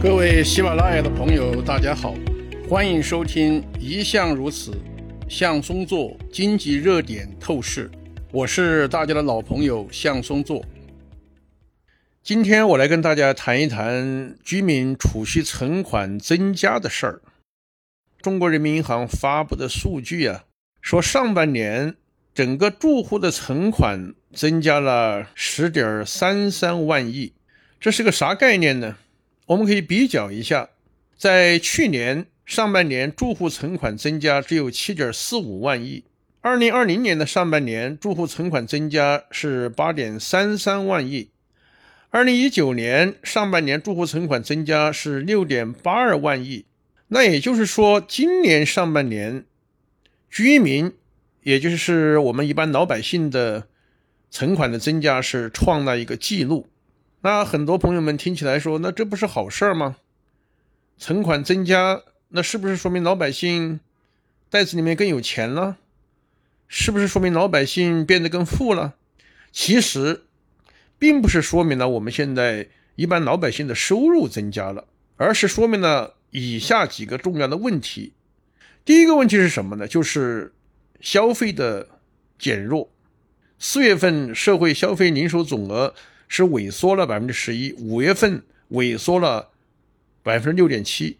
各位喜马拉雅的朋友，大家好，欢迎收听《一向如此》，向松做经济热点透视。我是大家的老朋友向松做。今天我来跟大家谈一谈居民储蓄存款增加的事儿。中国人民银行发布的数据啊，说上半年整个住户的存款增加了十点三三万亿，这是个啥概念呢？我们可以比较一下，在去年上半年，住户存款增加只有七点四五万亿；二零二零年的上半年，住户存款增加是八点三三万亿；二零一九年上半年，住户存款增加是六点八二万亿。那也就是说，今年上半年，居民，也就是我们一般老百姓的存款的增加是创了一个记录。那很多朋友们听起来说，那这不是好事儿吗？存款增加，那是不是说明老百姓袋子里面更有钱了？是不是说明老百姓变得更富了？其实，并不是说明了我们现在一般老百姓的收入增加了，而是说明了以下几个重要的问题。第一个问题是什么呢？就是消费的减弱。四月份社会消费零售总额。是萎缩了百分之十一，五月份萎缩了百分之六点七，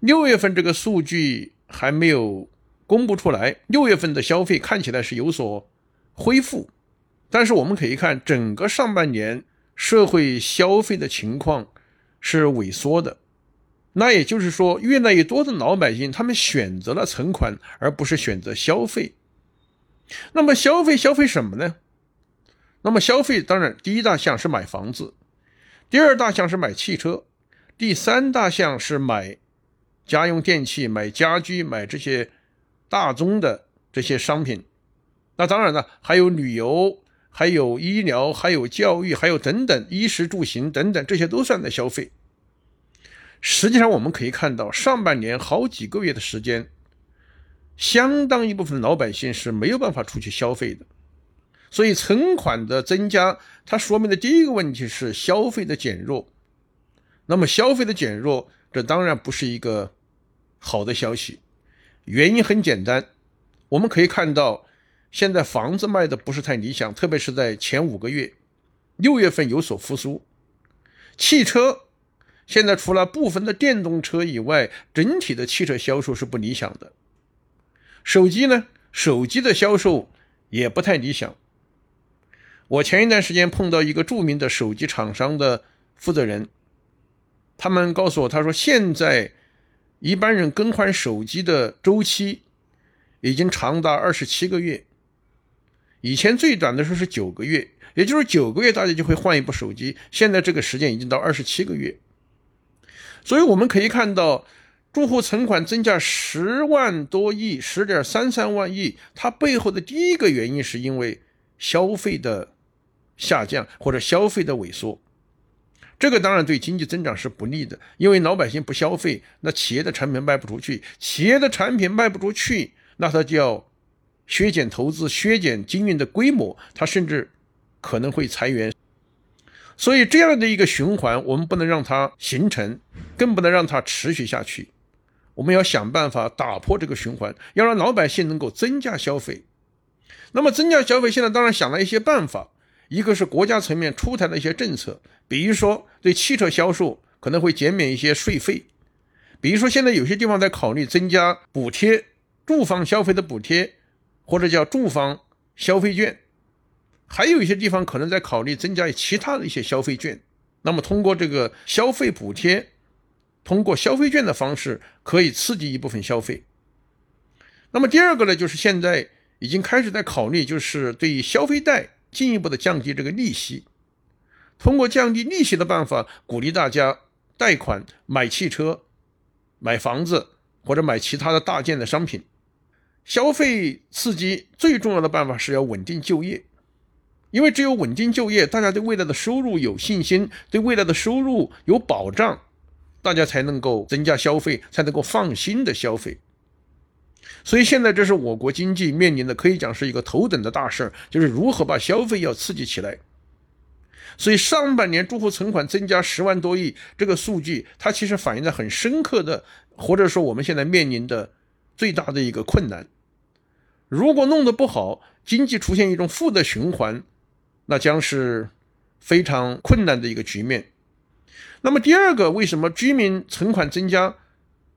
六月份这个数据还没有公布出来。六月份的消费看起来是有所恢复，但是我们可以看整个上半年社会消费的情况是萎缩的。那也就是说，越来越多的老百姓他们选择了存款，而不是选择消费。那么消费消费什么呢？那么消费当然第一大项是买房子，第二大项是买汽车，第三大项是买家用电器、买家居、买这些大宗的这些商品。那当然了，还有旅游、还有医疗、还有教育、还有等等衣食住行等等，这些都算在消费。实际上我们可以看到，上半年好几个月的时间，相当一部分老百姓是没有办法出去消费的。所以存款的增加，它说明的第一个问题是消费的减弱。那么消费的减弱，这当然不是一个好的消息。原因很简单，我们可以看到，现在房子卖的不是太理想，特别是在前五个月，六月份有所复苏。汽车现在除了部分的电动车以外，整体的汽车销售是不理想的。手机呢，手机的销售也不太理想。我前一段时间碰到一个著名的手机厂商的负责人，他们告诉我，他说现在一般人更换手机的周期已经长达二十七个月，以前最短的时候是九个月，也就是九个月大家就会换一部手机，现在这个时间已经到二十七个月，所以我们可以看到，住户存款增加十万多亿，十点三三万亿，它背后的第一个原因是因为消费的。下降或者消费的萎缩，这个当然对经济增长是不利的，因为老百姓不消费，那企业的产品卖不出去，企业的产品卖不出去，那它就要削减投资、削减经营的规模，它甚至可能会裁员。所以这样的一个循环，我们不能让它形成，更不能让它持续下去。我们要想办法打破这个循环，要让老百姓能够增加消费。那么增加消费，现在当然想了一些办法。一个是国家层面出台的一些政策，比如说对汽车销售可能会减免一些税费，比如说现在有些地方在考虑增加补贴，住房消费的补贴，或者叫住房消费券，还有一些地方可能在考虑增加其他的一些消费券。那么通过这个消费补贴，通过消费券的方式，可以刺激一部分消费。那么第二个呢，就是现在已经开始在考虑，就是对于消费贷。进一步的降低这个利息，通过降低利息的办法，鼓励大家贷款买汽车、买房子或者买其他的大件的商品。消费刺激最重要的办法是要稳定就业，因为只有稳定就业，大家对未来的收入有信心，对未来的收入有保障，大家才能够增加消费，才能够放心的消费。所以现在这是我国经济面临的，可以讲是一个头等的大事儿，就是如何把消费要刺激起来。所以上半年住户存款增加十万多亿，这个数据它其实反映在很深刻的，或者说我们现在面临的最大的一个困难。如果弄得不好，经济出现一种负的循环，那将是非常困难的一个局面。那么第二个，为什么居民存款增加，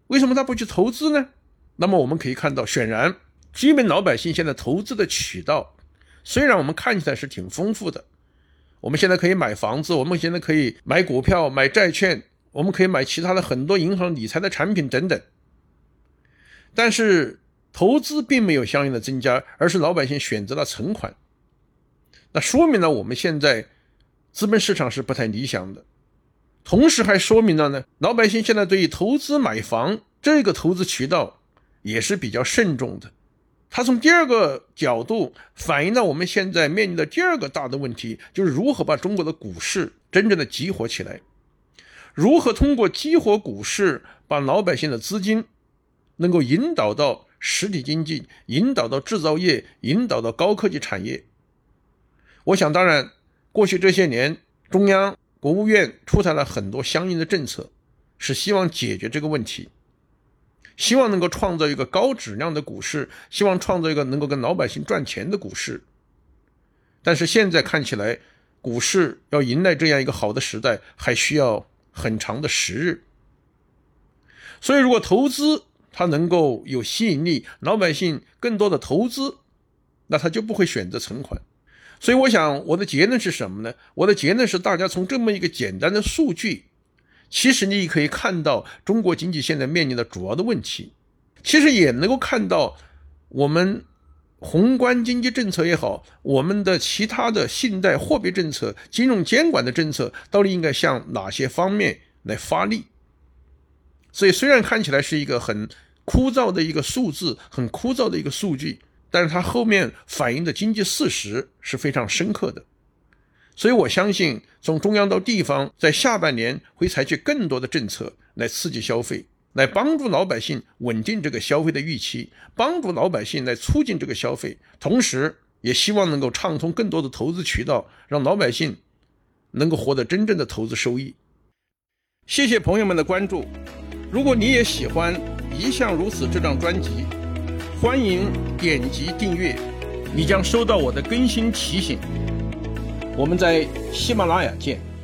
为什么他不去投资呢？那么我们可以看到，显然居民老百姓现在投资的渠道，虽然我们看起来是挺丰富的，我们现在可以买房子，我们现在可以买股票、买债券，我们可以买其他的很多银行理财的产品等等，但是投资并没有相应的增加，而是老百姓选择了存款，那说明了我们现在资本市场是不太理想的。同时还说明了呢，老百姓现在对于投资买房这个投资渠道也是比较慎重的。他从第二个角度反映了我们现在面临的第二个大的问题，就是如何把中国的股市真正的激活起来，如何通过激活股市把老百姓的资金能够引导到实体经济，引导到制造业，引导到高科技产业。我想，当然，过去这些年中央。国务院出台了很多相应的政策，是希望解决这个问题，希望能够创造一个高质量的股市，希望创造一个能够跟老百姓赚钱的股市。但是现在看起来，股市要迎来这样一个好的时代，还需要很长的时日。所以，如果投资它能够有吸引力，老百姓更多的投资，那他就不会选择存款。所以，我想我的结论是什么呢？我的结论是，大家从这么一个简单的数据，其实你可以看到中国经济现在面临的主要的问题，其实也能够看到我们宏观经济政策也好，我们的其他的信贷、货币政策、金融监管的政策到底应该向哪些方面来发力。所以，虽然看起来是一个很枯燥的一个数字，很枯燥的一个数据。但是它后面反映的经济事实是非常深刻的，所以我相信从中央到地方，在下半年会采取更多的政策来刺激消费，来帮助老百姓稳定这个消费的预期，帮助老百姓来促进这个消费，同时也希望能够畅通更多的投资渠道，让老百姓能够获得真正的投资收益。谢谢朋友们的关注，如果你也喜欢《一向如此》这张专辑。欢迎点击订阅，你将收到我的更新提醒。我们在喜马拉雅见。